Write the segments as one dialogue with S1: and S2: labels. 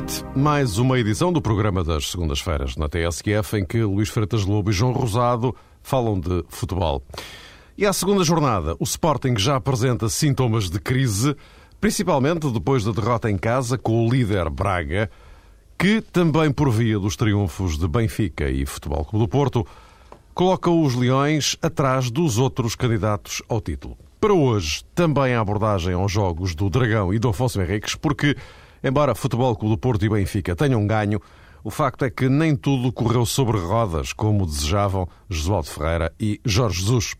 S1: Noite. Mais uma edição do programa das segundas-feiras na TSF, em que Luís Freitas Lobo e João Rosado falam de futebol. E à segunda jornada, o Sporting já apresenta sintomas de crise, principalmente depois da derrota em casa com o líder Braga, que, também por via dos triunfos de Benfica e Futebol Clube do Porto, coloca os Leões atrás dos outros candidatos ao título. Para hoje, também a abordagem aos jogos do Dragão e do Afonso Henriques, porque Embora Futebol Clube do Porto e Benfica tenham ganho, o facto é que nem tudo correu sobre rodas, como desejavam Josualdo Ferreira e Jorge Jesus.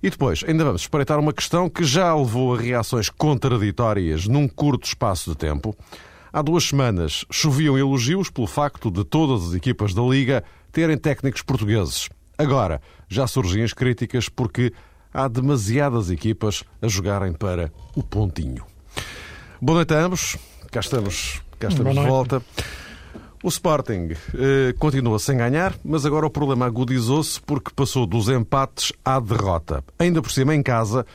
S1: E depois, ainda vamos espreitar uma questão que já levou a reações contraditórias num curto espaço de tempo. Há duas semanas choviam elogios pelo facto de todas as equipas da Liga terem técnicos portugueses. Agora, já surgem as críticas porque há demasiadas equipas a jogarem para o pontinho. Boa noite a ambos cá estamos, cá estamos de volta. O Sporting eh, continua sem ganhar, mas agora o problema agudizou-se porque passou dos empates à derrota. Ainda por cima em casa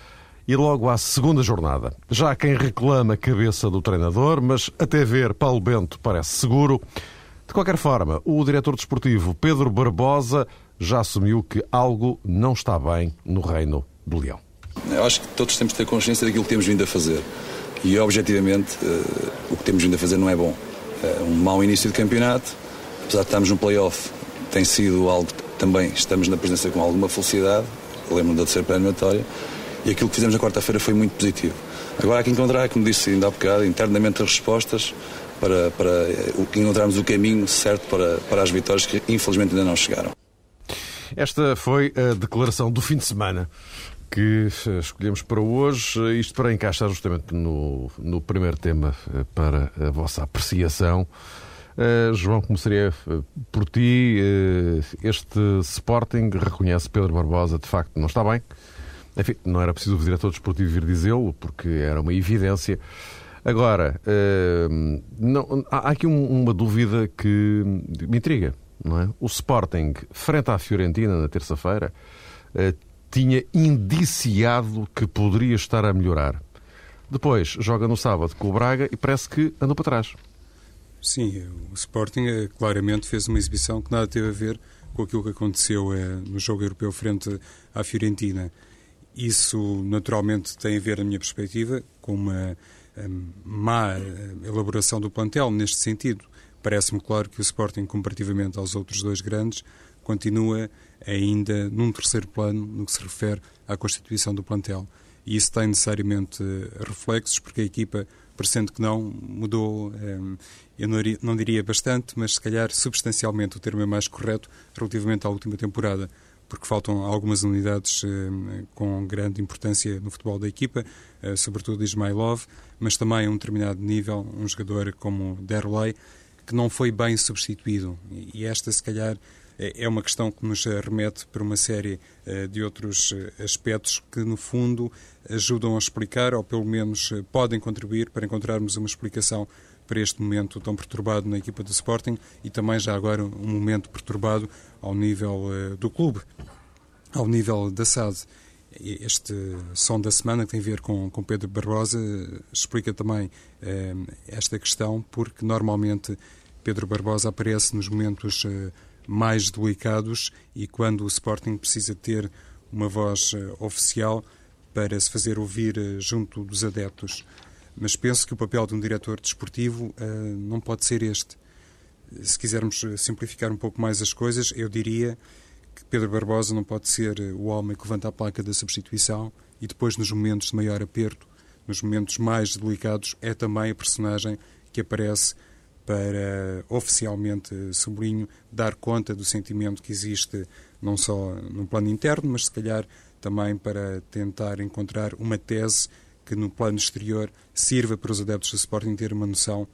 S1: e logo à segunda jornada. Já há quem reclama a cabeça do treinador, mas até ver Paulo Bento parece seguro. De qualquer forma, o diretor desportivo Pedro Barbosa já assumiu que algo não está bem no reino do Leão.
S2: Eu acho que todos temos de ter consciência daquilo que temos vindo a fazer. E objetivamente uh, o que temos vindo a fazer não é bom. Uh, um mau início de campeonato, apesar de estarmos no play-off, tem sido algo que também estamos na presença com alguma felicidade. Lembro-me da terceira pré-eliminatória. E aquilo que fizemos na quarta-feira foi muito positivo. Agora há que encontrar, como disse ainda há bocado, internamente as respostas para, para eh, encontrarmos o caminho certo para, para as vitórias que infelizmente ainda não chegaram.
S1: Esta foi a declaração do fim de semana que eh, escolhemos para hoje, isto para encaixar justamente no, no primeiro tema eh, para a vossa apreciação. Uh, João, começaria por ti. Uh, este Sporting reconhece Pedro Barbosa, de facto, não está bem. Enfim, não era preciso o diretor desportivo vir dizê-lo, porque era uma evidência. Agora, uh, não, há aqui um, uma dúvida que me intriga. Não é? O Sporting, frente à Fiorentina na terça-feira, tinha indiciado que poderia estar a melhorar. Depois joga no sábado com o Braga e parece que andou para trás.
S3: Sim, o Sporting eh, claramente fez uma exibição que nada teve a ver com aquilo que aconteceu eh, no jogo europeu frente à Fiorentina. Isso, naturalmente, tem a ver, na minha perspectiva, com uma eh, má elaboração do plantel neste sentido. Parece-me claro que o Sporting, comparativamente aos outros dois grandes, continua ainda num terceiro plano no que se refere à constituição do plantel. E isso tem necessariamente reflexos, porque a equipa, parecendo que não, mudou, eh, eu não diria bastante, mas se calhar substancialmente, o termo é mais correto, relativamente à última temporada, porque faltam algumas unidades eh, com grande importância no futebol da equipa, eh, sobretudo Ismailov, mas também a um determinado nível, um jogador como Derlei, que não foi bem substituído. E esta, se calhar, é, é uma questão que nos remete para uma série eh, de outros eh, aspectos que, no fundo, ajudam a explicar, ou pelo menos eh, podem contribuir para encontrarmos uma explicação para este momento tão perturbado na equipa do Sporting e também já agora um momento perturbado ao nível do clube, ao nível da SAD. Este som da semana que tem a ver com, com Pedro Barbosa explica também eh, esta questão, porque normalmente Pedro Barbosa aparece nos momentos eh, mais delicados e quando o Sporting precisa ter uma voz uh, oficial para se fazer ouvir uh, junto dos adeptos. Mas penso que o papel de um diretor desportivo uh, não pode ser este. Se quisermos simplificar um pouco mais as coisas, eu diria que Pedro Barbosa não pode ser o homem que levanta a placa da substituição e depois, nos momentos de maior aperto, nos momentos mais delicados, é também a personagem que aparece para oficialmente, sublinho, dar conta do sentimento que existe não só no plano interno, mas se calhar também para tentar encontrar uma tese que no plano exterior sirva para os adeptos do Sporting ter uma noção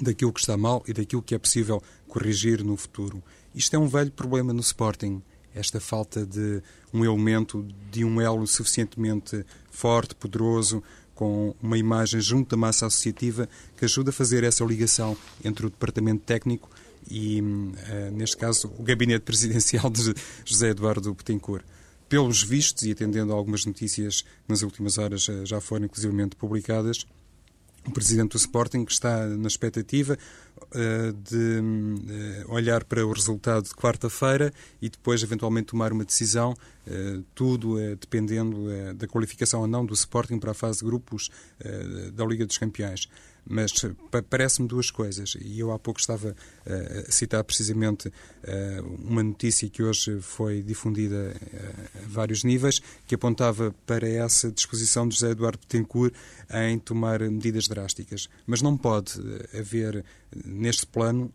S3: daquilo que está mal e daquilo que é possível corrigir no futuro. Isto é um velho problema no Sporting, esta falta de um elemento, de um elo suficientemente forte, poderoso, com uma imagem junto da massa associativa que ajuda a fazer essa ligação entre o departamento técnico e, uh, neste caso, o gabinete presidencial de José Eduardo Petencourt. Pelos vistos, e atendendo a algumas notícias nas últimas horas uh, já foram inclusivamente publicadas, o presidente do Sporting que está na expectativa uh, de uh, olhar para o resultado de quarta-feira e depois eventualmente tomar uma decisão, uh, tudo dependendo da qualificação ou não do Sporting para a fase de grupos da Liga dos Campeões. Mas parece-me duas coisas, e eu há pouco estava a citar precisamente uma notícia que hoje foi difundida a vários níveis, que apontava para essa disposição de José Eduardo Betancourt em tomar medidas drásticas. Mas não pode haver neste plano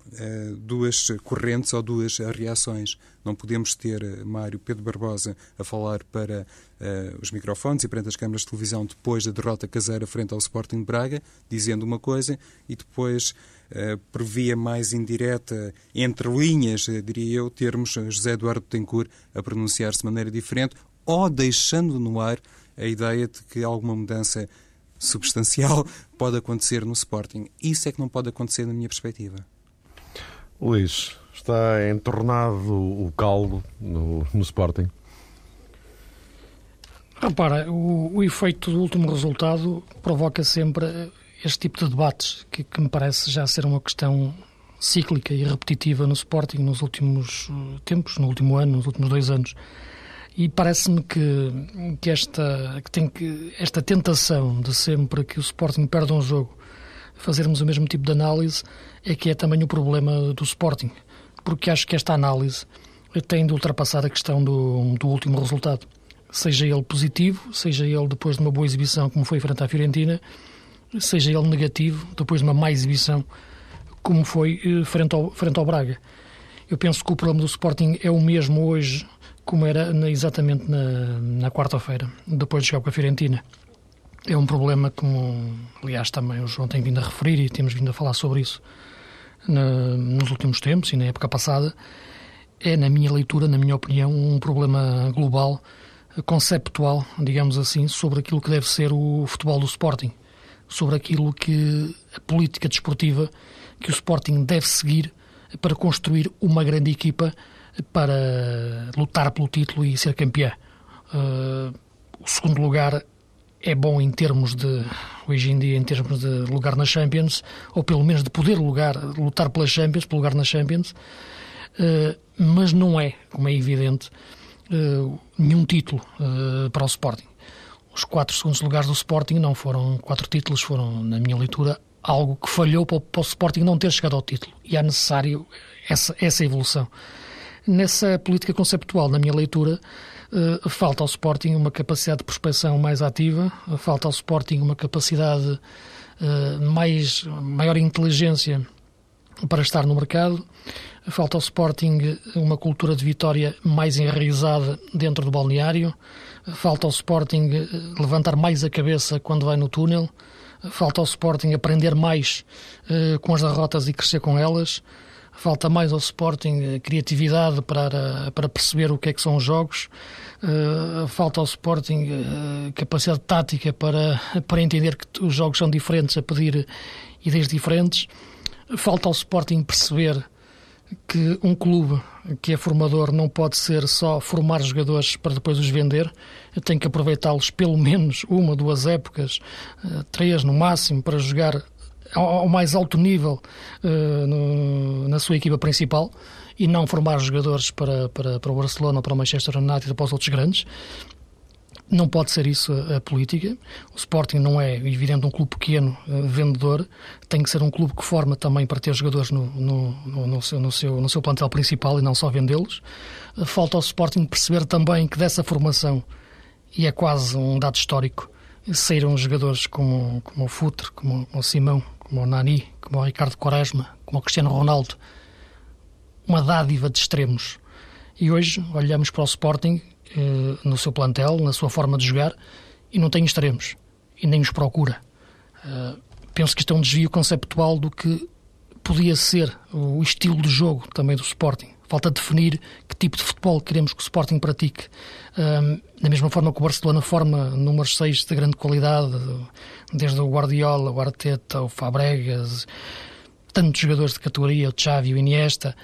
S3: duas correntes ou duas reações. Não podemos ter Mário Pedro Barbosa a falar para uh, os microfones e perante as câmaras de televisão depois da derrota caseira frente ao Sporting de Braga, dizendo uma coisa e depois, por via mais indireta, entre linhas, diria eu, termos José Eduardo Tencourt a pronunciar-se de maneira diferente ou deixando no ar a ideia de que alguma mudança substancial pode acontecer no Sporting. Isso é que não pode acontecer na minha perspectiva.
S1: Luís, está entornado o caldo no, no Sporting?
S4: Repara, o, o efeito do último resultado provoca sempre este tipo de debates, que, que, me parece já ser uma questão cíclica e repetitiva no Sporting nos últimos uh, tempos, no último ano, nos últimos dois anos. E parece-me que, que, esta, que, tem que esta tentação de sempre que o Sporting perde um jogo fazermos o mesmo tipo de análise é que é também o problema do Sporting. Porque acho que esta análise tem de ultrapassar a questão do, do último resultado seja ele positivo, seja ele depois de uma boa exibição, como foi frente à Fiorentina, seja ele negativo, depois de uma má exibição, como foi eh, frente ao, frente ao Braga. Eu penso que o problema do Sporting é o mesmo hoje como era exatamente na, na quarta-feira, depois de jogar com a Fiorentina. É um problema como, aliás, também o João tem vindo a referir e temos vindo a falar sobre isso na, nos últimos tempos e na época passada. É, na minha leitura, na minha opinião, um problema global conceptual, digamos assim, sobre aquilo que deve ser o futebol do Sporting, sobre aquilo que a política desportiva que o Sporting deve seguir para construir uma grande equipa para lutar pelo título e ser campeã. Uh, o segundo lugar é bom em termos de, hoje em dia, em termos de lugar na Champions, ou pelo menos de poder lugar, lutar pela Champions, pelo lugar na Champions, uh, mas não é, como é evidente, uh, nenhum título para o Sporting. Os quatro segundos lugares do Sporting não foram quatro títulos, foram, na minha leitura, algo que falhou para o, para o Sporting não ter chegado ao título. E é necessário essa, essa evolução. Nessa política conceptual, na minha leitura, uh, falta ao Sporting uma capacidade de prospecção mais ativa, falta ao Sporting uma capacidade mais maior inteligência para estar no mercado, Falta ao Sporting uma cultura de vitória mais enraizada dentro do balneário. Falta ao Sporting eh, levantar mais a cabeça quando vai no túnel. Falta ao Sporting aprender mais com as derrotas e crescer com elas. Falta mais ao Sporting eh, criatividade para, para perceber o que é que são os jogos. Uh, falta ao Sporting uh, capacidade tática para, para entender que os jogos são diferentes, a pedir ideias diferentes. Falta ao Sporting perceber que um clube que é formador não pode ser só formar jogadores para depois os vender, tem que aproveitá-los pelo menos uma, duas épocas, eh, três no máximo, para jogar ao mais alto nível uh, na sua equipa principal e não formar jogadores para, para, para o Barcelona, para o Manchester United ou para os outros grandes. Não pode ser isso a, política. O Sporting não é, evidente, um clube pequeno, uh, vendedor. Tem que ser um clube que forma também para ter jogadores no, no, no, no seu, no, seu, no seu plantel principal e não só vendê-los. Uh, falta ao Sporting perceber também que dessa formação, e é quase um dado histórico, saíram jogadores como, como o Futre, como o Simão, como o Nani, como o Ricardo Quaresma, como o Cristiano Ronaldo. Uma dádiva de extremos. E hoje olhamos para o Sporting eh, no seu plantel, na sua forma de jogar, e não tem extremos, e nem os procura. Uh, penso que isto é um desvio conceptual do que podia ser o estilo de jogo também do Sporting. Falta definir que tipo de futebol queremos que o Sporting pratique. Uh, da mesma forma que o Barcelona forma números 6 de grande qualidade, desde o Guardiola, o Arteta, o Fabregas, tantos jogadores de categoria, o Xavi, o Iniesta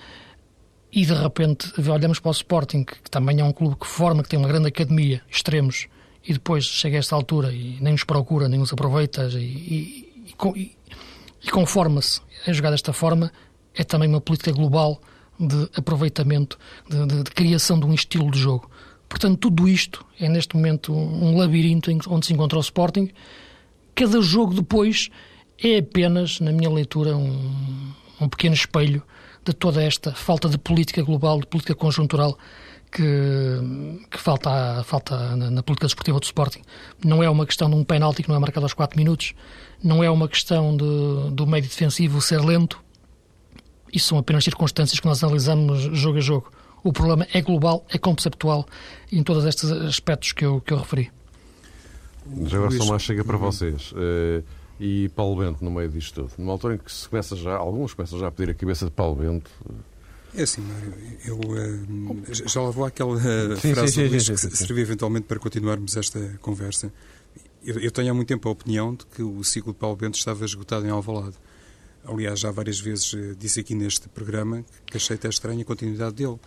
S4: e de repente olhamos para o Sporting, que também é um clube que forma, que tem uma grande academia, extremos, e depois chega a esta altura e nem os procura, nem os aproveita, e, e, e, e conforma-se a jogar desta forma, é também uma política global de aproveitamento, de, de, de, criação de um estilo de jogo. Portanto, tudo isto é neste momento um labirinto onde se encontra o Sporting. Cada jogo depois é apenas, na minha leitura, um, um pequeno espelho de toda esta falta de política global, de política conjuntural que, que falta, falta na, na, política desportiva do Sporting. Não é uma questão de um penalti que não é marcado aos 4 minutos, não é uma questão de, do meio defensivo ser lento. Isso são apenas circunstâncias que nós analisamos jogo a jogo. O problema é global, é conceptual em todos estes aspectos que eu, que eu referi.
S1: Já agora só mais chega para vocês. Uh, e Paulo Bento no meio disto tudo. Numa altura em que se começa já, alguns começam já a pedir a cabeça de Paulo Bento.
S3: É assim, Mário, eu uh, já lá vou àquela uh, sim, frase sim, sim, que serviu eventualmente para continuarmos esta conversa. Eu, eu, tenho há muito tempo a opinião de que o ciclo de Paulo Bento estava esgotado em Alvalade. Aliás, já várias vezes uh, disse aqui neste programa que achei até estranha a continuidade dele,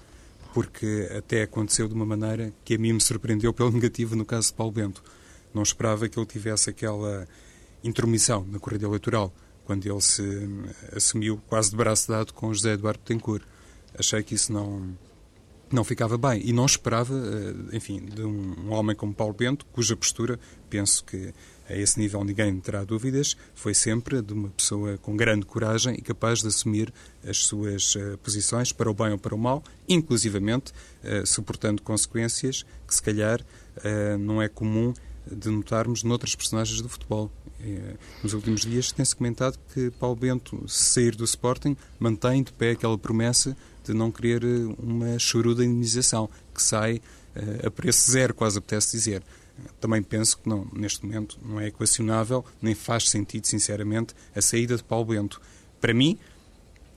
S3: porque até aconteceu de uma maneira que a mim me surpreendeu pelo negativo no caso de Paulo Bento. Não esperava que ele tivesse aquela intromissão na corrida eleitoral, quando ele se eh, assumiu quase de braço dado com José Eduardo Tencourt. Achei que isso não, não ficava bem e não esperava, eh, enfim, de um homem como Paulo Bento, cuja postura, penso que a esse nível ninguém terá dúvidas, foi sempre de uma pessoa com grande coragem e capaz de assumir as suas uh, posições para o bem ou para o mal, inclusivamente uh, suportando consequências que se calhar uh, não é comum de notarmos noutras personagens do futebol. Nos últimos dias tem-se comentado que Paulo Bento, se sair do Sporting, mantém de pé aquela promessa de não querer eh, uma choruda indenização, que sai a preço zero, quase apetece dizer. Também penso que não, neste momento não é equacionável, nem faz sentido, sinceramente, a saída de Paulo Bento. Para mim,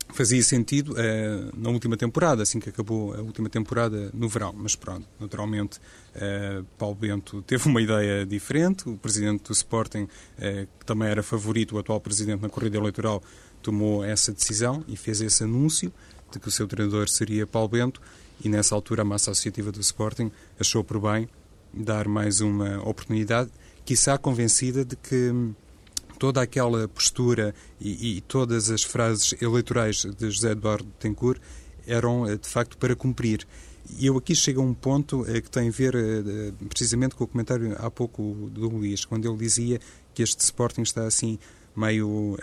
S3: fazia sentido uh, na última temporada, assim que acabou a última temporada no verão. Mas pronto, naturalmente, uh, Paulo Bento teve uma ideia diferente. O presidente do Sporting, uh, que também era favorito, o atual presidente na corrida eleitoral, tomou essa decisão e fez esse anúncio de que o seu treinador seria Paulo Bento. E nessa altura, a massa associativa do Sporting achou por bem dar mais uma oportunidade, quiçá convencida de que toda aquela postura e, e, todas as frases eleitorais de José Eduardo Tencourt eram, eh, de facto, para cumprir. E eu aqui chego a um ponto eh, que tem a ver eh, precisamente com o comentário há pouco do Luís, quando ele dizia que este Sporting está assim meio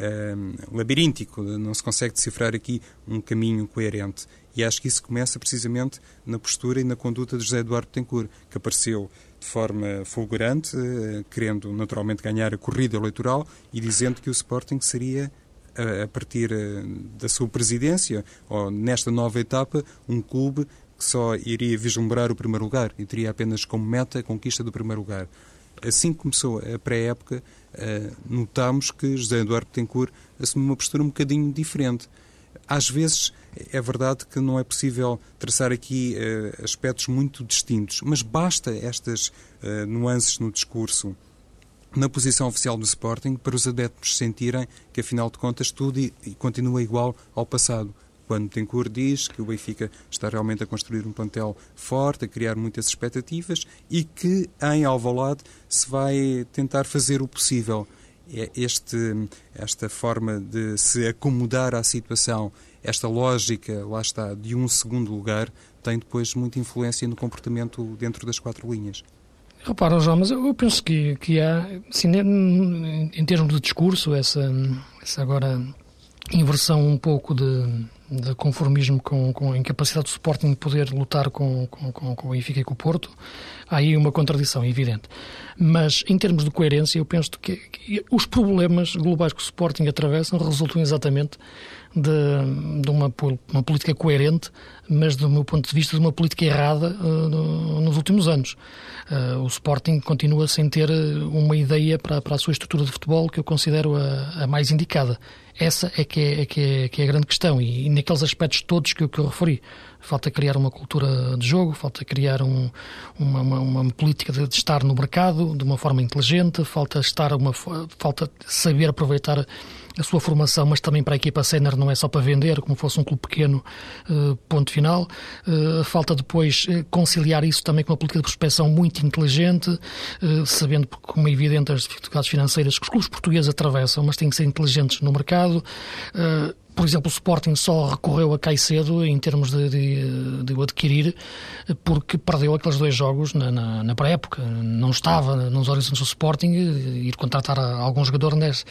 S3: labiríntico, não se consegue decifrar aqui um caminho coerente. E acho que isso começa precisamente na postura e na conduta de José Eduardo Tencourt, que apareceu de forma fulgurante, eh, querendo naturalmente ganhar a corrida eleitoral e dizendo que o Sporting seria a partir eh, da sua presidência, ou nesta nova etapa, um clube que só iria vislumbrar o primeiro lugar e teria apenas como meta a conquista do primeiro lugar. Assim que começou a pré-época, eh, notámos que José Eduardo Betancourt assumiu uma postura um bocadinho diferente. Às vezes é verdade que não é possível traçar aqui uh, aspectos muito distintos, mas basta estas uh, nuances no discurso, na posição oficial do Sporting, para os adeptos sentirem que, afinal de contas, tudo e continua igual ao passado. Quando Tencourt diz que o Benfica está realmente a construir um plantel forte, a criar muitas expectativas e que em Alvalade se vai tentar fazer o possível. É este, esta forma de se acomodar à situação esta lógica, lá está, de um segundo lugar, tem depois muita influência no comportamento dentro das quatro linhas.
S4: Repara, João, mas eu penso que, que há, assim, em termos de discurso, essa, essa agora inversão um pouco de, de conformismo com, com a incapacidade do Sporting de poder lutar com, com, com, o Benfica e com o Porto, há aí uma contradição evidente. Mas, em termos de coerência, eu penso que, que os problemas globais que o Sporting atravessa resultam exatamente de, de uma, uma, política coerente, mas do meu ponto de vista de uma política errada uh, no, nos últimos anos. Uh, o Sporting continua sem ter uma ideia para, para, a sua estrutura de futebol que eu considero a, a mais indicada. Essa é que é, é, que é, que é a grande questão e, e, naqueles aspectos todos que eu, que eu referi. falta criar uma cultura de jogo, falta criar um, uma, uma, uma, política de, de, estar no mercado de uma forma inteligente, falta estar uma falta saber aproveitar a sua formação, mas também para a equipa sénior não é só para vender, como fosse um clube pequeno, uh, ponto final. Uh, falta depois uh, conciliar isso também com uma política de prospecção muito inteligente, sabendo, como é evidente, as dificuldades financeiras que os clubes portugueses atravessam, mas têm que ser inteligentes no mercado por exemplo, o Sporting só recorreu a Caicedo em termos de, de, de o adquirir porque perdeu aqueles dois jogos na, na, na pré-época. Não estava nos horizontes do Sporting ir contratar algum jogador neste,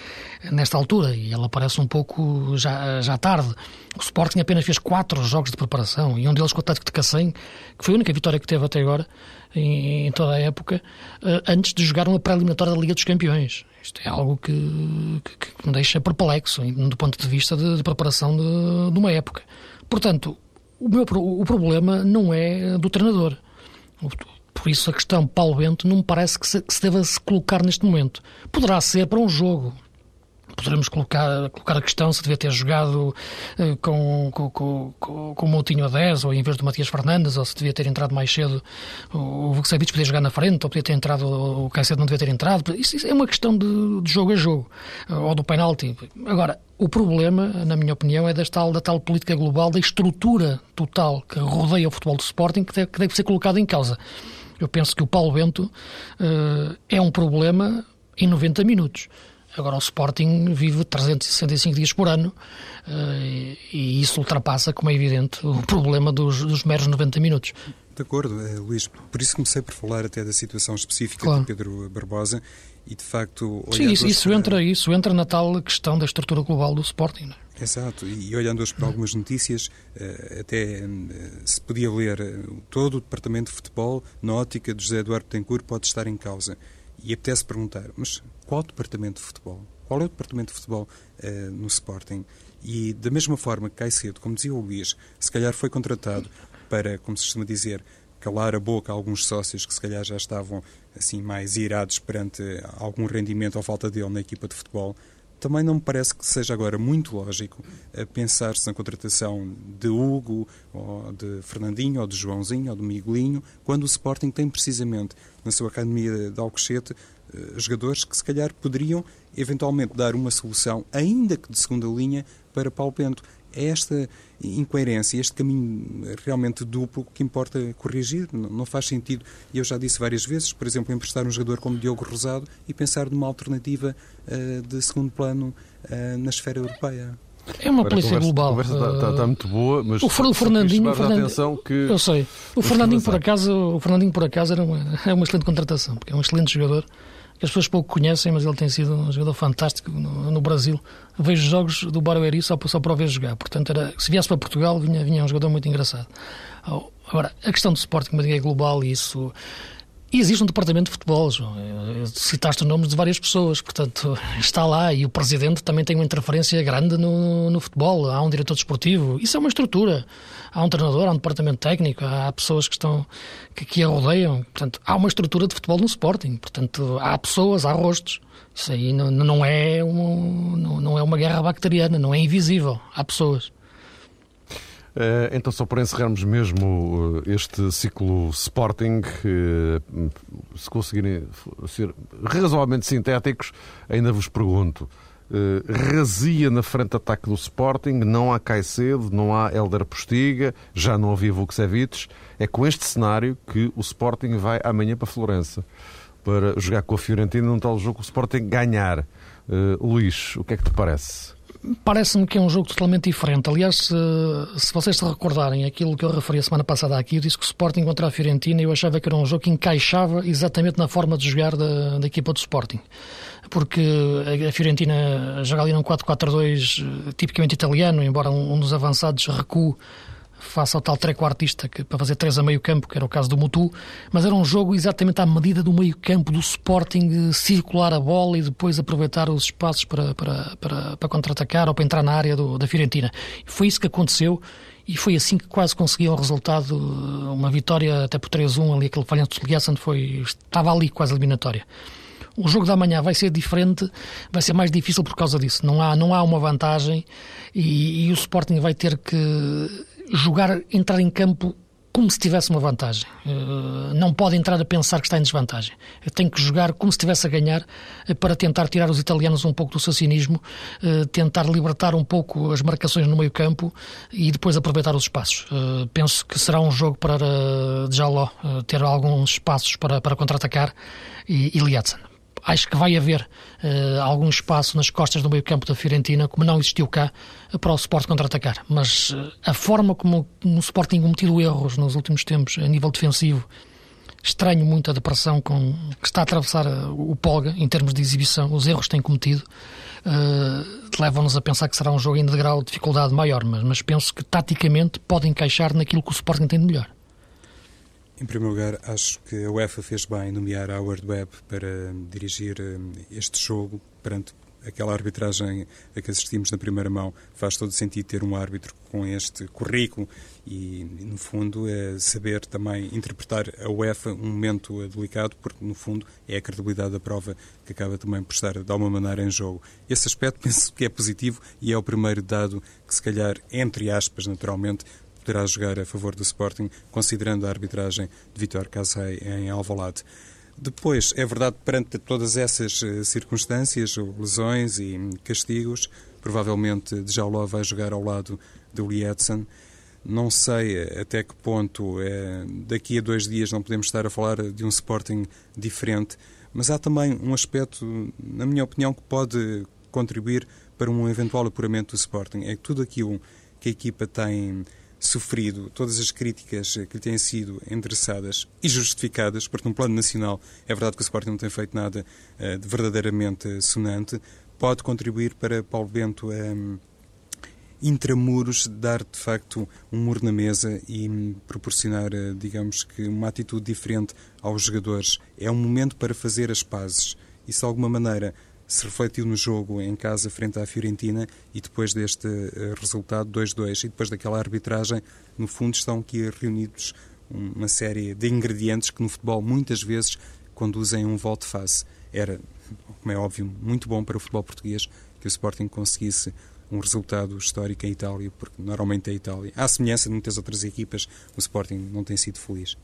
S4: nesta altura e ela parece um pouco já, já tarde. O Sporting apenas fez quatro jogos de preparação e um deles com o Atlético de Cacém, que foi a única vitória que teve até agora em, em toda a época, eh, antes de jogar uma pré-eliminatória da Liga dos Campeões. Isto é algo que, que, que me deixa perplexo do ponto de vista de, de preparação de, de, uma época. Portanto, o, meu, o problema não é do treinador. Por isso a questão Paulo Bento não me parece que se, que se deva se colocar neste momento. Poderá ser para um jogo, poderemos colocar, colocar a questão se devia ter jogado uh, com, com, com, com, o Moutinho a 10 ou em vez do Matias Fernandes, ou se devia ter entrado mais cedo o Vucevic podia jogar na frente, ou podia ter entrado o Caicedo não devia ter entrado. Isso, isso é uma questão de, de, jogo a jogo, uh, ou do penalti. Agora, o problema, na minha opinião, é desta tal, da tal política global, da estrutura total que rodeia o futebol do Sporting, que deve, que deve ser colocada em causa. Eu penso que o Paulo Bento uh, é um problema em 90 minutos. Agora o Sporting vive 365 dias por ano uh, e isso ultrapassa, como é evidente, o problema dos, dos meros 90 minutos.
S3: De acordo, eh, Luís. Por isso comecei por falar até da situação específica claro. de Pedro Barbosa e, de facto...
S4: Sim, isso, isso para... entra, isso entra na tal questão da estrutura global do Sporting. Não
S3: é? Exato, e olhando hoje para algumas notícias, eh, até se podia ler todo o departamento de futebol na ótica de José Eduardo Tencourt pode estar em causa. E apetece perguntar, mas qual departamento de futebol? Qual é o departamento de futebol uh, no Sporting? E da mesma forma que Caicedo, como dizia o Luís, se calhar foi contratado para, como se costuma dizer, calar a boca a alguns sócios que se calhar já estavam assim mais irados perante algum rendimento ou falta dele na equipa de futebol, também não me parece que seja agora muito lógico eh, pensar-se na contratação de Hugo, ou de Fernandinho, ou de Joãozinho, ou de Miguelinho, quando o Sporting tem precisamente na sua academia de Alcochete eh, jogadores que se calhar poderiam eventualmente dar uma solução, ainda que de segunda linha, para Paulo Bento. É esta incoerência, este caminho realmente duplo que importa corrigir. Não faz sentido, e eu já disse várias vezes, por exemplo, emprestar um jogador como Diogo Rosado e pensar numa alternativa uh, de segundo plano uh, na esfera europeia.
S4: É uma polícia global.
S1: A conversa está, está, muito boa, mas
S4: o, o Fernandinho, o Fernandinho que eu sei. O Fernandinho por acaso, o Fernandinho por acaso era uma, é uma excelente contratação, porque é um excelente jogador que as pessoas pouco conhecem, mas ele tem sido um jogador fantástico no, no Brasil. Vejo jogos do Barueri só, só para o ver jogar. Portanto, era, se viesse para Portugal, vinha, vinha um jogador muito engraçado. Agora, a questão do Sporting, como eu digo, é global e isso e existe um departamento de futebol, João. Citaste os nomes de várias pessoas, portanto, está lá e o presidente também tem uma interferência grande no, no futebol. Há um diretor desportivo, isso é uma estrutura. Há um treinador, há um departamento técnico, há pessoas que estão que, que a rodeiam. Portanto, há uma estrutura de futebol no Sporting. Portanto, há pessoas, há rostos. Isso aí não, não, é, um, não, não é uma guerra bacteriana, não é invisível. Há pessoas.
S1: Eh, então, só para encerrarmos mesmo eh, este ciclo Sporting, eh, se conseguirem ser razoavelmente sintéticos, ainda vos pergunto. Razia na frente ataque do Sporting, não há Caicedo, não há Helder Postiga, já não havia Vukcevic. É com este cenário que o Sporting vai amanhã para Florença para jogar com a Fiorentina num tal jogo que o Sporting ganhar. Luís, o que é que te parece?
S4: Parece-me que é um jogo totalmente diferente. Aliás, se, se, vocês se recordarem aquilo que eu referi a semana passada aqui, eu disse que o Sporting contra a Fiorentina eu achava que era um jogo que encaixava exatamente na forma de jogar da, da equipa do Sporting. Porque a, a Fiorentina joga ali num 4-4-2 eh, tipicamente italiano, embora um, um dos avançados recue face ao tal trequartista que, para fazer três a meio campo, que era o caso do Mutu, mas era um jogo exatamente à medida do meio campo do Sporting, circular a bola e depois aproveitar os espaços para, para, para, para contra-atacar ou para entrar na área do, da Fiorentina. Foi isso que aconteceu e foi assim que quase conseguiu o resultado, uma vitória até por 3-1 ali, aquele falhanço de Liassand foi, estava ali quase eliminatória. O jogo da manhã vai ser diferente, vai ser mais difícil por causa disso. Não há, não há uma vantagem e, e o Sporting vai ter que jogar, entrar em campo como se tivesse uma vantagem. Uh, não pode entrar a pensar que está em desvantagem. Tem que jogar como se estivesse a ganhar uh, para tentar tirar os italianos um pouco do seu cinismo, uh, tentar libertar um pouco as marcações no meio campo e depois aproveitar os espaços. penso que será um jogo para Jaló ter alguns espaços para, para contra-atacar e, e Liatzen acho que vai haver uh, algum espaço nas costas do meio campo da Fiorentina, como não existiu cá, para o Sport contra-atacar. Mas uh, a forma como, o Sport tem cometido erros nos últimos tempos a nível defensivo, estranho muito a depressão com, que está a atravessar uh, o Polga em termos de exibição, os erros que tem cometido. Uh, levam-nos a pensar que será um jogo ainda de grau de dificuldade maior, mas, mas penso que taticamente pode encaixar naquilo que o Sporting tem de melhor.
S3: Em primeiro lugar, acho que a UEFA fez bem em nomear a Howard Webb para dirigir eh, este jogo perante aquela arbitragem a que assistimos na primeira mão. Faz todo sentido ter um árbitro com este currículo e, no fundo, é saber também interpretar a UEFA um momento delicado, porque, no fundo, é a credibilidade da prova que acaba também por estar, de alguma maneira, em jogo. Esse aspecto penso que é positivo e é o primeiro dado que, se calhar, entre aspas, naturalmente, poderá jogar a favor do Sporting, considerando a arbitragem de Vitor Casei em Alvalade. Depois, é verdade, perante todas essas eh, circunstâncias, lesões e castigos, provavelmente Djaló vai jogar ao lado de Lietzen. Não sei eh, até que ponto, é, daqui a dois dias, não podemos estar a falar de um Sporting diferente, mas há também um aspecto, na minha opinião, que pode contribuir para um eventual apuramento do Sporting. É que tudo aquilo que a equipa tem sofrido todas as críticas que lhe têm sido endereçadas e justificadas, porque no plano nacional é verdade que o Sporting não tem feito nada uh, de verdadeiramente sonante, pode contribuir para Paulo Bento um, intramuros dar de facto um muro na mesa e proporcionar, uh, digamos que, uma atitude diferente aos jogadores. É um momento para fazer as pazes. E se de alguma maneira se refletiu no jogo em casa frente à Fiorentina e depois deste uh, resultado 2-2 e depois daquela arbitragem, no fundo estão aqui reunidos uma série de ingredientes que no futebol muitas vezes conduzem a um volte-face. Era, como é óbvio, muito bom para o futebol português que o Sporting conseguisse um resultado histórico em Itália, porque normalmente é Itália. À semelhança de muitas outras equipas, o Sporting não tem sido feliz.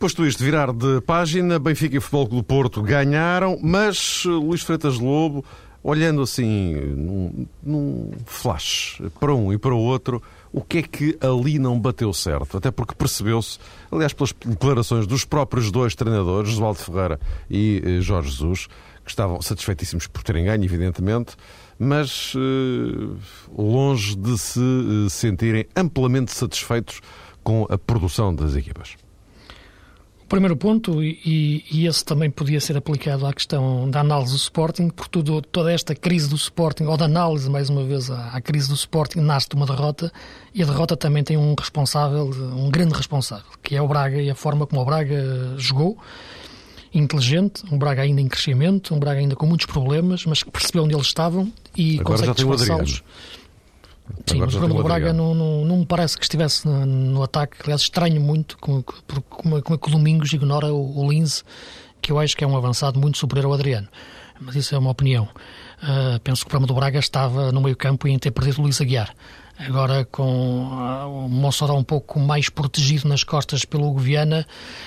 S1: Posto isto, virar de página, Benfica e Futebol Clube Porto ganharam, mas eh, Luís Freitas Lobo, olhando assim num, num, flash para um e para o outro, o que é que ali não bateu certo? Até porque percebeu-se, aliás, pelas declarações dos próprios dois treinadores, Josualdo Ferreira e eh, Jorge Jesus, que estavam satisfeitíssimos por terem ganho, evidentemente, mas eh, longe de se sentirem amplamente satisfeitos com a produção das equipas.
S4: Primeiro ponto, e, e, esse também podia ser aplicado à questão da análise do Sporting, porque tudo, toda esta crise do Sporting, ou da análise, mais uma vez, à, à, crise do Sporting, nasce de uma derrota, e a derrota também tem um responsável, um grande responsável, que é o Braga e a forma como o Braga jogou, inteligente, um Braga ainda em crescimento, um Braga ainda com muitos problemas, mas que percebeu onde eles estavam e
S1: Agora consegue disfarçá-los.
S4: Sim, mas o Bruno Braga não, não, não me parece que estivesse no, no ataque. Aliás, estranho muito como, como, como é que o Domingos ignora o, o Linze, que eu acho que é um avançado muito superior ao Adriano. Mas isso é uma opinião. Uh, penso que o problema do Braga estava no meio campo e em ter perdido o Luís Aguiar. Agora com uh, o Mossoró um pouco mais protegido nas costas pelo Hugo Viana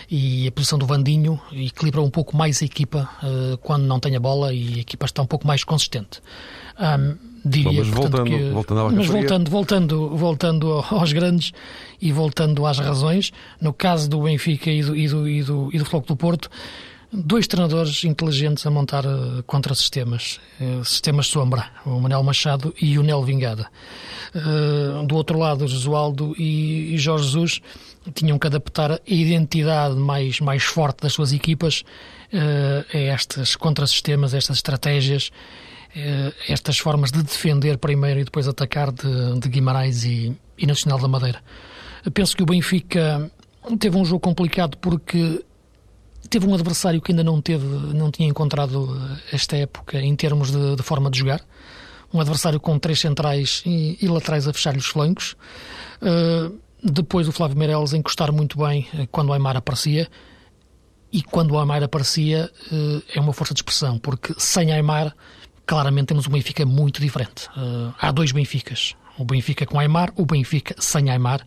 S4: e a posição do Vandinho equilibra um pouco mais a equipa uh, quando não tem a bola e a equipa está um pouco mais consistente. Um,
S1: diria. mas voltando, que, voltando
S4: mas voltando, voltando, voltando aos grandes e voltando às razões, no caso do Benfica e do, e do, e do, e do Floco do Porto, dois treinadores inteligentes a montar uh, contra-sistemas, uh, sistemas sombra, o Manuel Machado e o Nel Vingada. Uh, do outro lado, Josualdo e, e Jorge Jesus tinham que adaptar a identidade mais, mais forte das suas equipas a estes contra-sistemas, a estas estratégias eh, estas formas de defender primeiro e depois atacar de, de Guimarães e, e Nacional da Madeira. Penso que o Benfica teve um jogo complicado porque teve um adversário que ainda não teve, não tinha encontrado esta época em termos de, de forma de jogar. Um adversário com três centrais e, e laterais a fechar-lhe os flancos. Uh, depois o Flávio Meireles encostar muito bem eh, quando o Aymar aparecia. E quando o Aymar aparecia uh, é uma força de expressão, porque sem Aymar claramente temos um Benfica muito diferente. Uh, há dois Benficas. O Benfica com Aymar, o Benfica sem Aymar,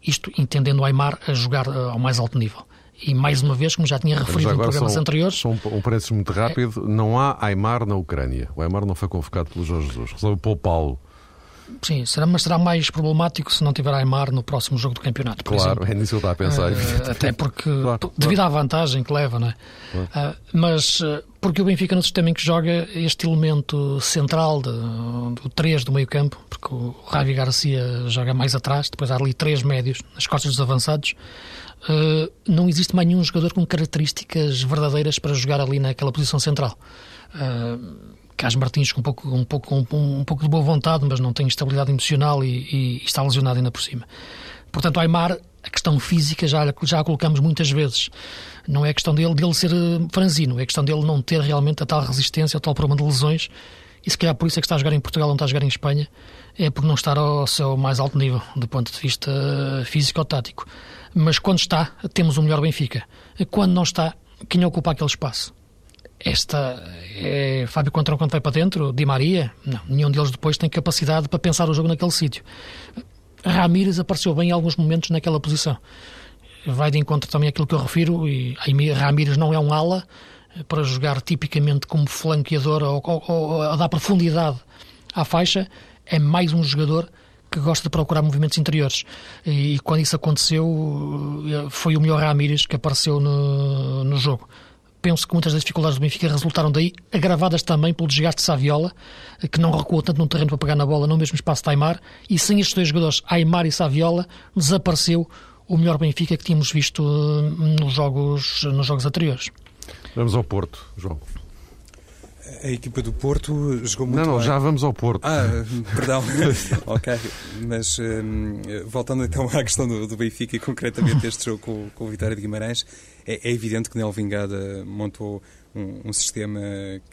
S4: isto entendendo o Aymar a jogar ao mais alto nível. E mais uma vez, como já tinha referido em programas
S1: são,
S4: anteriores.
S1: São um parênteses muito rápido: é... não há Aymar na Ucrânia. O Aymar não foi convocado pelo Jorge Jesus, resolveu poupá-lo.
S4: Sim, será, mas será mais problemático se não tiver Aymar no próximo jogo do campeonato.
S1: claro,
S4: exemplo.
S1: é nisso que eu estava a pensar.
S4: Uh, até porque, claro, devido claro. à vantagem que leva, não é? Claro. Uh, mas uh, porque o Benfica, no sistema em que joga, este elemento central de, do 3 do meio campo, porque o Ravi Garcia joga mais atrás, depois há ali três médios nas costas dos avançados, uh, não existe mais nenhum jogador com características verdadeiras para jogar ali naquela posição central. Uh, Cas Martins com um pouco, um, pouco, um, um, pouco de boa vontade, mas não tem estabilidade emocional e, e, está lesionado ainda por cima. Portanto, Aymar, a questão física já, já a colocamos muitas vezes. Não é questão dele, dele ser eh, franzino, é questão dele não ter realmente a tal resistência, o tal problema de lesões. E se calhar por isso é que está a jogar em Portugal, não está a jogar em Espanha, é por não estar ao seu mais alto nível, do ponto de vista físico ou tático. Mas quando está, temos o melhor Benfica. Quando não está, quem ocupa aquele espaço? Esta é Fábio Contrão quando vai para dentro, Di Maria, não, nenhum deles depois tem capacidade para pensar o jogo naquele sítio. Ramírez apareceu bem em alguns momentos naquela posição. Vai de encontro também àquilo que eu refiro, e Ramírez não é um ala para jogar tipicamente como flanqueador ou, ou, ou a dar profundidade à faixa, é mais um jogador que gosta de procurar movimentos interiores. E, quando isso aconteceu, foi o melhor Ramírez que apareceu no, no jogo. Penso que muitas das dificuldades do Benfica resultaram daí, agravadas também pelo desgaste de Saviola, que não recuou tanto no terreno para pegar na bola no mesmo espaço de Aymar, e sem estes dois jogadores, Aymar e Saviola, desapareceu o melhor Benfica que tínhamos visto hum, nos jogos, nos jogos anteriores.
S1: Vamos ao Porto, João.
S3: A equipa do Porto jogou muito
S1: Não, não,
S3: bem.
S1: já vamos ao Porto.
S3: Ah, perdão. ok. Mas um, voltando então à questão do, do, Benfica e concretamente este jogo com, com o Vitória de Guimarães, é, é evidente que Nel Vingada montou um, um sistema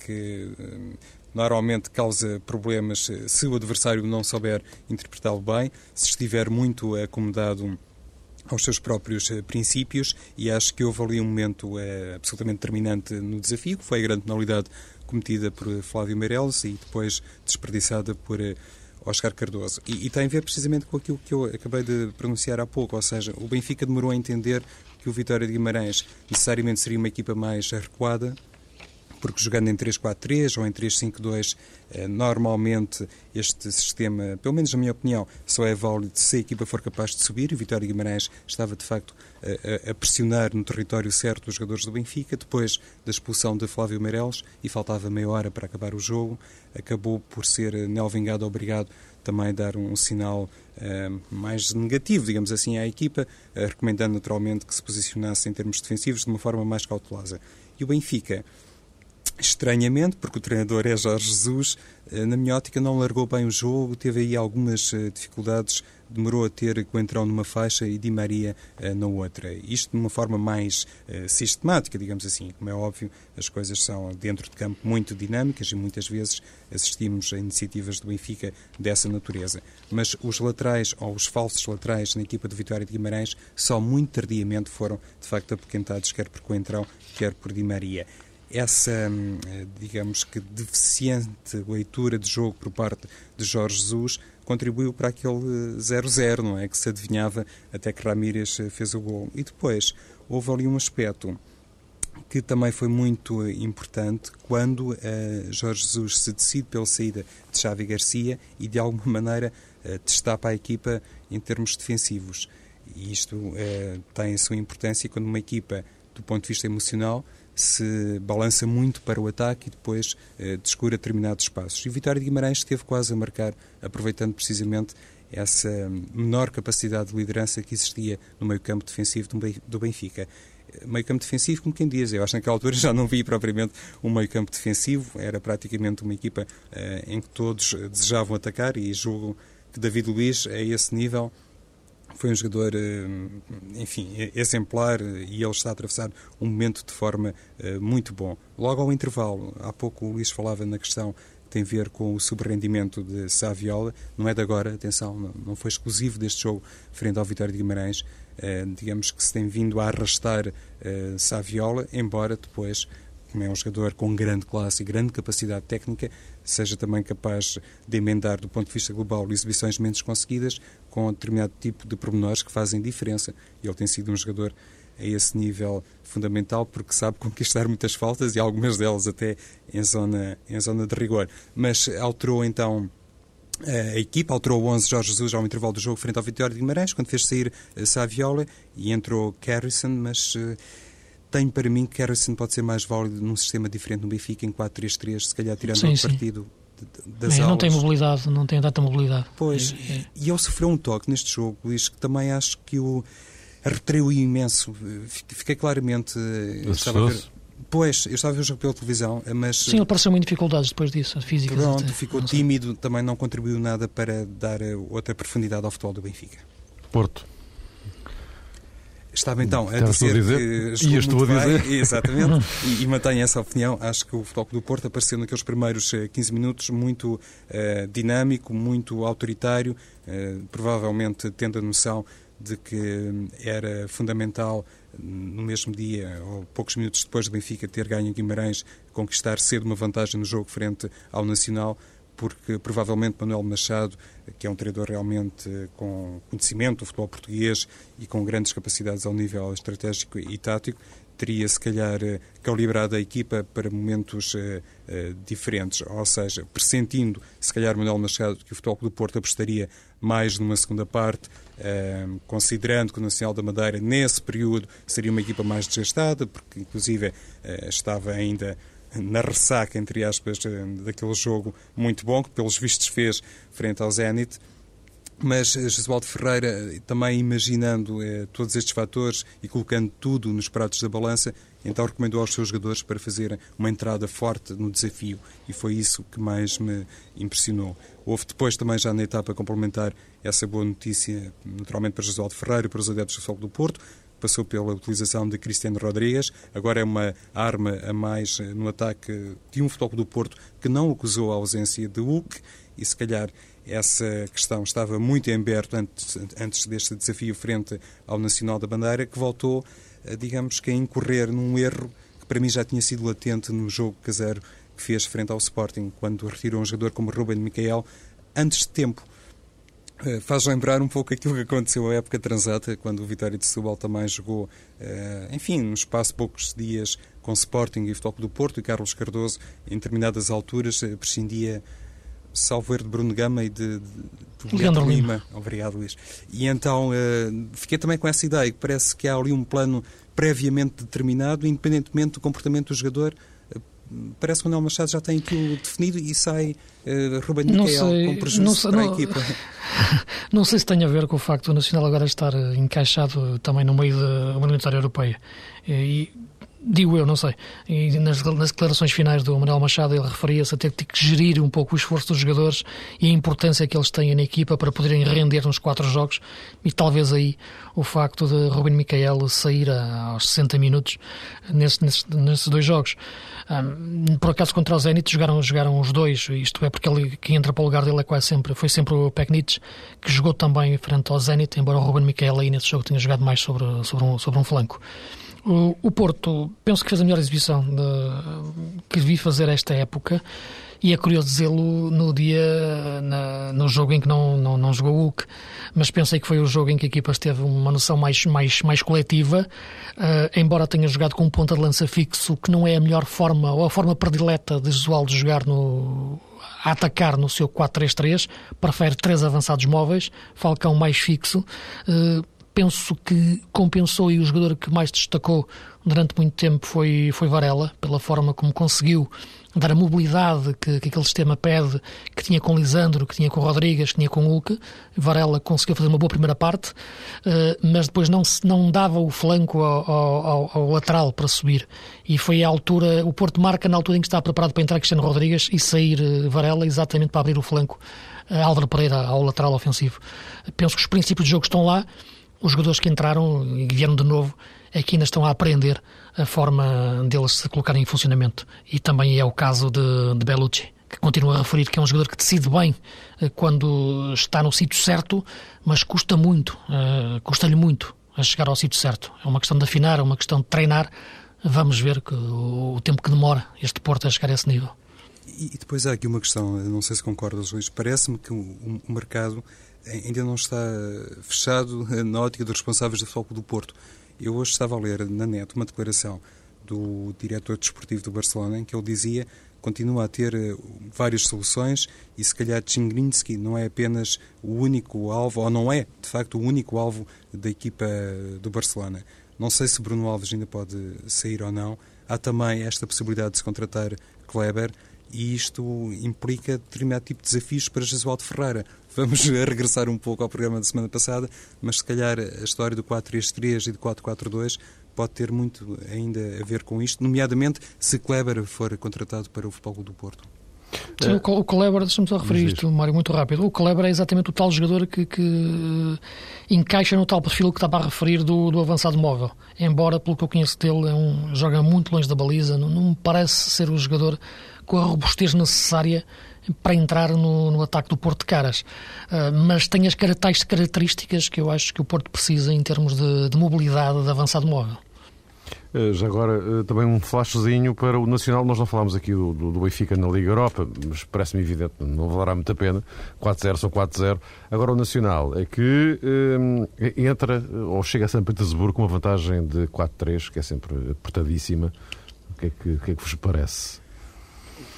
S3: que um, normalmente causa problemas se o adversário não souber interpretá-lo bem, se estiver muito acomodado aos seus próprios princípios e acho que houve ali um momento é, absolutamente determinante no desafio, que foi a grande penalidade cometida por Flávio Meirelles e depois desperdiçada por eh, Oscar Cardoso. E, e, tem a ver precisamente com aquilo que eu acabei de pronunciar há pouco, ou seja, o Benfica demorou a entender que o Vitória de Guimarães necessariamente seria uma equipa mais recuada, porque jogando em 3-4-3 ou em 3-5-2, eh, normalmente este sistema, pelo menos na minha opinião, só é válido se a equipa for capaz de subir. O Vitória Guimarães estava, de facto, a, pressionar no território certo os jogadores do Benfica, depois da expulsão de Flávio Meireles, e faltava meia hora para acabar o jogo, acabou por ser eh, Nel Vingado obrigado também a dar um, sinal uh, mais negativo, digamos assim, à equipa, recomendando naturalmente que se posicionasse em termos defensivos de uma forma mais cautelosa. E o Benfica estranhamente, porque o treinador é Jorge Jesus, eh, na minha ótica não largou bem o jogo, teve aí algumas eh, dificuldades, demorou a ter Coentrão numa faixa e Di Maria eh, na outra. Isto de uma forma mais sistemática, digamos assim. Como é óbvio, as coisas são dentro de campo muito dinâmicas e muitas vezes assistimos a iniciativas do Benfica dessa natureza. Mas os laterais ou os falsos laterais na equipa do Vitória de Guimarães só muito tardiamente foram de facto apoquentados, quer por Coentrão, quer por Di Maria essa, hum, digamos que, deficiente leitura de jogo por parte de Jorge Jesus contribuiu para aquele 0-0, não é? Que se adivinhava até que Ramírez fez o gol. E depois houve ali um aspecto que também foi muito importante quando uh, Jorge Jesus se decide pela saída de Xavi Garcia e de alguma maneira uh, destapa a equipa em termos defensivos. E isto uh, tem a sua importância quando uma equipa, do ponto de vista emocional, se balança muito para o ataque e depois eh, descura determinados espaços. E o Vitória de Guimarães esteve quase a marcar, aproveitando precisamente essa menor capacidade de liderança que existia no meio-campo defensivo do Benfica. Meio-campo defensivo, como quem diz, eu acho que naquela altura já não vi propriamente um meio-campo defensivo, era praticamente uma equipa eh, em que todos desejavam atacar e julgo que David Luiz, a esse nível, foi um jogador, eh, enfim, exemplar e ele está a atravessar um momento de forma eh, muito bom. Logo ao intervalo, há pouco o Luís falava na questão que tem a ver com o subrendimento de Saviola, não é de agora, atenção, não foi exclusivo deste jogo frente ao Vitória de Guimarães, eh, digamos que se tem vindo a arrastar Saviola, embora depois como é um jogador com grande classe e grande capacidade técnica, seja também capaz de emendar, do ponto de vista global, exibições menos conseguidas com determinado tipo de pormenores que fazem diferença. E ele tem sido um jogador a esse nível fundamental porque sabe conquistar muitas faltas e algumas delas até em zona, em zona de rigor. Mas alterou então a equipa alterou o 11 Jorge Jesus ao intervalo do jogo frente ao Vitória de Guimarães, quando fez sair Saviola e entrou Carrison, mas uh, tenho para mim que Carrison pode ser mais válido num sistema diferente no Benfica, em 4-3-3, se calhar tirando sim, o partido das
S4: é, Não tem mobilidade, não tem tanta mobilidade.
S3: Pois, é, é. e ele sofreu um toque neste jogo, Luís, que também acho que o retraiu imenso. Fiquei claramente...
S1: Eh, estava a ver,
S3: Pois, eu estava a ver o jogo pela televisão, mas...
S4: Sim, ele pareceu em dificuldades depois disso, físicas.
S3: Pronto, até. ficou tímido, também não contribuiu nada para dar eh, outra profundidade ao futebol do Benfica.
S1: Porto.
S3: Estava então a dizer, a dizer que
S1: jogou estou a dizer.
S3: bem, exatamente, e, e mantenho essa opinião. Acho que o Futebol do Porto apareceu naqueles primeiros 15 eh, minutos muito uh, dinâmico, muito autoritário, uh, provavelmente tendo a noção de que era fundamental no mesmo dia, ou poucos minutos depois do Benfica ter ganho em Guimarães, conquistar cedo uma vantagem no jogo frente ao Nacional, porque provavelmente Manuel Machado, que é um treinador realmente com conhecimento do futebol português e com grandes capacidades ao nível estratégico e tático, teria se calhar calibrado a equipa para momentos uh, diferentes, ou seja, pressentindo se calhar Manuel Machado que o Futebol do Porto apostaria mais numa segunda parte, uh, considerando que o Nacional da Madeira nesse período seria uma equipa mais desgastada, porque inclusive estava ainda na ressaca, entre aspas, daquele jogo muito bom que pelos vistos fez frente ao Zenit. Mas eh, Jesualdo Ferreira, também imaginando eh, todos estes fatores e colocando tudo nos pratos da balança, então recomendou aos seus jogadores para fazerem uma entrada forte no desafio. E foi isso que mais me impressionou. Houve depois também, já na etapa complementar, essa boa notícia, naturalmente para Jesualdo Ferreira e para os adeptos do Sol do Porto, passou pela utilização de Cristiano Rodrigues, agora é uma arma a mais eh, no ataque de um futebol do Porto que não acusou a ausência de Hulk e se calhar essa questão estava muito em aberto antes, antes deste desafio frente ao Nacional da Bandeira, que voltou, digamos que, a incorrer num erro que para mim já tinha sido latente no jogo caseiro que fez frente ao Sporting, quando retirou um jogador como Ruben Micael antes de tempo. Uh, faz lembrar um pouco aquilo que aconteceu à época transata, quando o Vitória de Setúbal também jogou, uh, enfim, num espaço de poucos dias com Sporting e Futebol do Porto, e Carlos Cardoso, em determinadas alturas, uh, prescindia salvo de Bruno Gama e de, de, de Leandro Lima. Lima. Obrigado, Luís. E então fiquei também com essa ideia, que parece que há ali um plano previamente determinado, independentemente do comportamento do jogador. Parece que o Manuel Machado já tem aquilo definido e sai uh, Ruben Miquel com prejuízo não sei, para a não, equipa.
S4: Não sei se tem a ver com o facto do Nacional agora estar encaixado também no meio da Unitária Europeia. E digo eu, não sei. E nas, nas declarações finais do Manuel Machado ele referia-se a ter, que gerir um pouco o esforço dos jogadores e a importância que eles têm na equipa para poderem render nos quatro jogos e talvez aí o facto de Ruben Micael sair aos 60 minutos nesse, nesses, nesses dois jogos. Um, por acaso contra o Zenit jogaram, jogaram os dois, isto é porque ele, quem entra para o lugar dele é quase sempre, foi sempre o Peknitz, que jogou também frente ao Zenit, embora o Ruben Micael aí nesse jogo tenha jogado mais sobre, sobre, um, sobre um flanco. O, o Porto, penso que fez a melhor exibição de, que vi fazer esta época e é curioso dizê-lo no dia, na, no jogo em que não, não, não jogou o Hulk, mas pensei que foi o jogo em que a equipa teve uma noção mais, mais, mais coletiva, uh, embora tenha jogado com um ponta de lança fixo, que não é a melhor forma, ou a forma predileta de Josual de jogar no, a atacar no seu 4-3-3, prefere três avançados móveis, Falcão mais fixo, uh, penso que compensou e o jogador que mais destacou durante muito tempo foi, foi Varela, pela forma como conseguiu dar a mobilidade que, que aquele sistema pede, que tinha com Lisandro, que tinha com Rodrigues, que tinha com Hulk. Varela conseguiu fazer uma boa primeira parte, uh, mas depois não, não dava o flanco ao, ao, ao, lateral para subir. E foi a altura, o Porto marca na altura em que estava preparado para entrar Cristiano Rodrigues e sair uh, Varela, exatamente para abrir o flanco uh, Álvaro Pereira ao lateral ofensivo. Penso que os princípios de jogo estão lá os jogadores que entraram e vieram de novo é que ainda estão a aprender a forma deles se colocarem em funcionamento. E também é o caso de, de Bellucci, que continua a referir que é um jogador que decide bem eh, quando está no sítio certo, mas custa muito, uh, custa-lhe muito a chegar ao sítio certo. É uma questão de afinar, é uma questão de treinar, vamos ver que o, o tempo que demora este Porto a chegar a esse nível.
S3: E, depois há aqui uma questão, não sei se concordas, Luís, parece-me que o, o, mercado ainda não está fechado na ótica dos responsáveis do Futebol do Porto. Eu hoje estava a ler na net uma declaração do diretor desportivo do Barcelona em que ele dizia continua a ter eh, várias soluções e se calhar Tchingrinski não é apenas o único alvo, ou não é, de facto, o único alvo da equipa do Barcelona. Não sei se Bruno Alves ainda pode sair ou não. Há também esta possibilidade de se contratar Kleber e isto implica determinado tipo de desafios para Jesualdo Ferreira. Vamos regressar um pouco ao programa da semana passada, mas se calhar a história do 4-3-3 e do 4-4-2 pode ter muito ainda a ver com isto, nomeadamente se Kleber for contratado para o Futebol do Porto.
S4: Sim, o Kleber, deixa-me só referir isto, Mário, muito rápido. O Kleber é exatamente o tal jogador que, que encaixa no tal perfil que estava a referir do, do, avançado móvel. Embora, pelo que eu conheço dele, é um, joga muito longe da baliza, não, não me parece ser o jogador com a robustez necessária para entrar no, no ataque do Porto de Caras. Uh, mas tem as tais características que eu acho que o Porto precisa em termos de, de mobilidade de avançado móvel.
S1: Uh, já agora, uh, também um flashzinho para o Nacional. Nós não falámos aqui do, do, do Benfica na Liga Europa, mas parece-me evidente, não valerá muito a pena. 4-0 são 4-0. Agora, o Nacional é que entra ou chega a São Petersburgo com uma vantagem de 4-3, que é sempre apertadíssima. O que é que, o que, é que vos parece?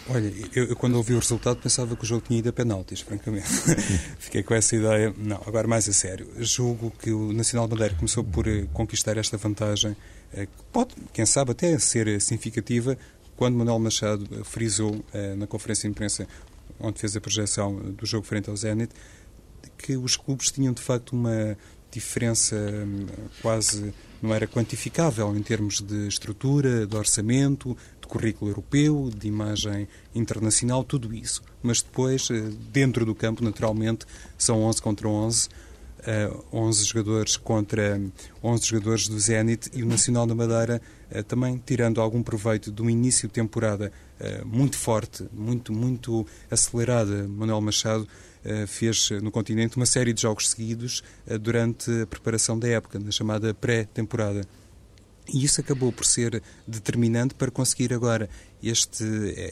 S3: Olha, eu, eu, quando ouvi o resultado pensava que o jogo tinha ido a penaltis, francamente. Fiquei com essa ideia. Não, agora mais a sério. Julgo que o Nacional Madeira começou por eh, conquistar esta vantagem, eh, que pode, quem sabe, até ser significativa, quando Manuel Machado eh, frisou na conferência de imprensa onde fez a projeção do jogo frente ao Zenit, que os clubes tinham de facto uma diferença hum, quase não era quantificável em termos de estrutura, de orçamento, de currículo europeu, de imagem internacional, tudo isso. Mas depois, eh, dentro do campo, naturalmente, são 11 contra 11, 11 eh, jogadores contra 11 jogadores do Zenit e o Nacional da Madeira eh, também tirando algum proveito do início de temporada muito forte, muito, muito acelerada, Manuel Machado fez no continente uma série de jogos seguidos durante a preparação da época, na chamada pré-temporada. E isso acabou por ser determinante para conseguir agora este,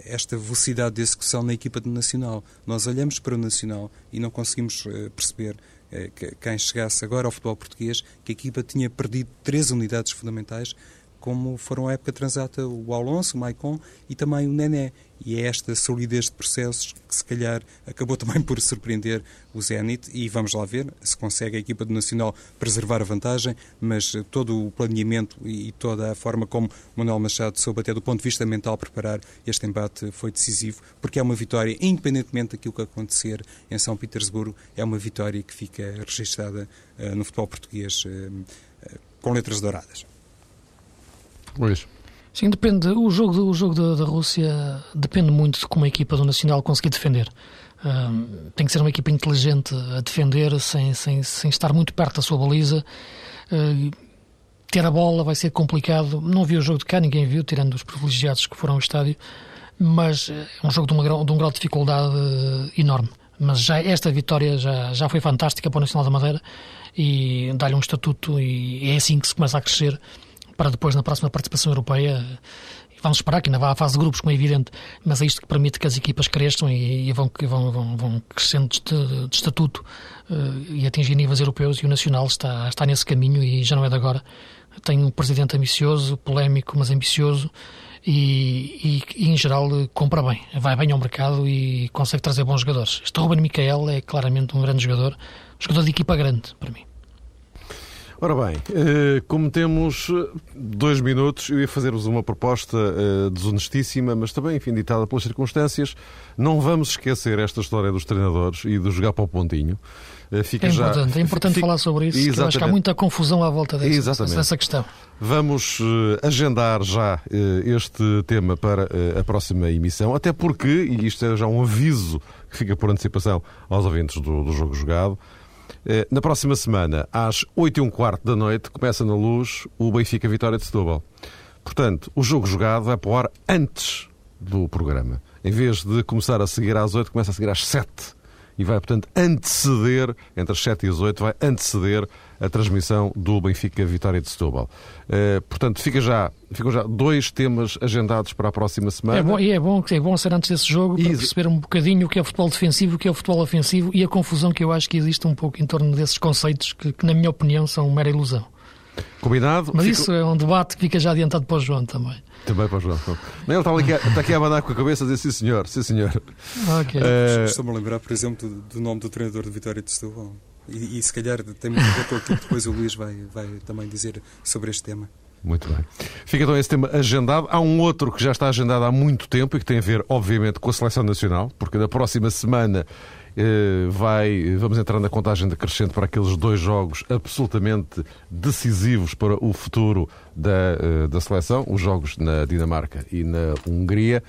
S3: esta velocidade de execução na equipa do Nacional. Nós olhamos para o Nacional e não conseguimos eh, perceber eh, que quem chegasse agora ao futebol português que a equipa tinha perdido três unidades fundamentais como foram a época transata o Alonso, o Maicon e também o Nené. E é esta solidez de processos que se calhar acabou também por surpreender o Zenit e vamos lá ver se consegue a equipa do Nacional preservar a vantagem, mas todo o planeamento e toda a forma como Manuel Machado soube até do ponto de vista mental preparar este embate foi decisivo, porque é uma vitória, independentemente daquilo que acontecer em São Petersburgo, é uma vitória que fica registrada uh, no futebol português uh, uh, com letras douradas.
S1: Luís.
S4: Sim, depende. O jogo, o jogo da, da Rússia depende muito de como a equipa do Nacional conseguir defender. Um, tem que ser uma equipa inteligente a defender sem, sem, sem estar muito perto da sua baliza. Uh, ter a bola vai ser complicado. Não vi o jogo de cá, ninguém viu, tirando os privilegiados que foram ao estádio. Mas é um jogo de, uma, de um grau de dificuldade uh, enorme. Mas já esta vitória já, já foi fantástica para o Nacional da Madeira e dá-lhe um estatuto e é assim que se começa a crescer para depois, na próxima participação europeia, vamos esperar que ainda vá à fase de grupos, como é evidente, mas é isto que permite que as equipas cresçam e, e vão, vão, vão, vão, crescendo de, de estatuto uh, e atingir níveis europeus e o Nacional está, está nesse caminho e já não é de agora. Tem um presidente ambicioso, polémico, mas ambicioso e, e, e, em geral compra bem, vai bem ao mercado e consegue trazer bons jogadores. Este Ruben Micael é claramente um grande jogador, jogador de equipa grande para mim.
S1: Ora bem, eh, como temos eh, dois minutos, eu ia fazer-vos uma proposta eh, desonestíssima, mas também, enfim, ditada pelas circunstâncias. Não vamos esquecer esta história dos treinadores e do jogar para o pontinho.
S4: Fica é importante, já... é importante falar sobre isso, Exatamente. acho que há muita confusão à volta dessa, dessa questão.
S1: Vamos agendar já este tema para a próxima emissão, até porque, e isto é já um aviso que fica por antecipação aos ouvintes do, do Jogo Jogado, na próxima semana, às 8 e um quarto da noite, começa na luz o Benfica Vitória de Setúbal. Portanto, o jogo jogado vai para o ar antes do programa. Em vez de começar a seguir às 8, começa a seguir às 7. e vai, portanto, anteceder, entre as 7 e as 8, vai anteceder a transmissão do Benfica Vitória de Setúbal. Uh, portanto, fica já, ficam já dois temas agendados para a próxima semana.
S4: É bom, e é bom, é bom ser antes desse jogo para perceber um bocadinho o que é o futebol defensivo, o que é o futebol ofensivo e a confusão que eu acho que existe um pouco em torno desses conceitos que, que na minha opinião, são mera ilusão.
S1: Combinado?
S4: Mas Fico... isso é um debate que fica já adiantado para o João também.
S1: Também para o João. Ele está aqui, está aqui a abanar com a cabeça a dizer sim senhor, sim senhor.
S3: Okay. Uh... Estou-me a lembrar, por exemplo, do nome do treinador de Vitória de Setúbal. E, e, se calhar tem muito a ver com aquilo que depois o Luís vai, vai também dizer sobre este tema.
S1: Muito bem. Fica então esse tema agendado. Há um outro que já está agendado há muito tempo e que tem a ver, obviamente, com a seleção nacional, porque na próxima semana eh, vai, vamos entrar na contagem decrescente para aqueles dois jogos absolutamente decisivos para o futuro da, eh, da seleção, os jogos na Dinamarca e na Hungria.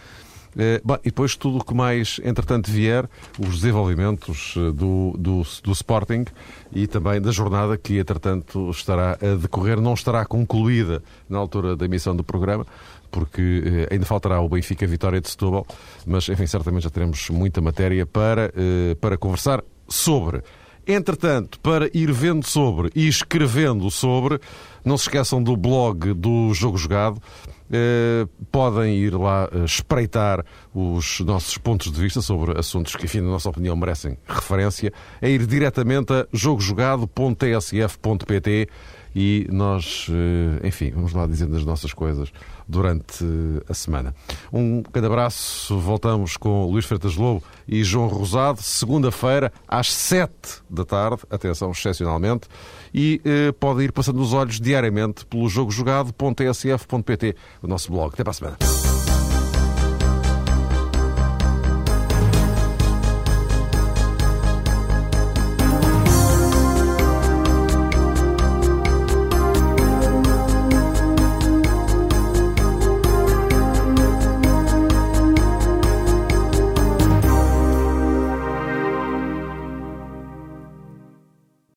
S1: Eh, bom, e depois tudo o que mais, entretanto, vier, os desenvolvimentos do, do, do Sporting e também da jornada que, entretanto, estará a decorrer, não estará concluída na altura da emissão do programa, porque eh, ainda faltará o Benfica Vitória de Setúbal, mas enfim, certamente já teremos muita matéria para, eh, para conversar sobre. Entretanto, para ir vendo sobre e escrevendo sobre, não se esqueçam do blog do Jogo Jogado. Eh, podem ir lá espreitar os nossos pontos de vista sobre assuntos que, enfim, na nossa opinião, merecem referência. É ir diretamente a jogojogado.tsf.pt e nós, enfim, vamos lá dizendo as nossas coisas durante a semana. Um grande abraço, voltamos com Luís Freitas Lobo e João Rosado, segunda-feira, às sete da tarde, atenção, excepcionalmente, e eh, pode ir passando os olhos diariamente pelo jogojogado.tsf.pt, o nosso blog. Até para a semana.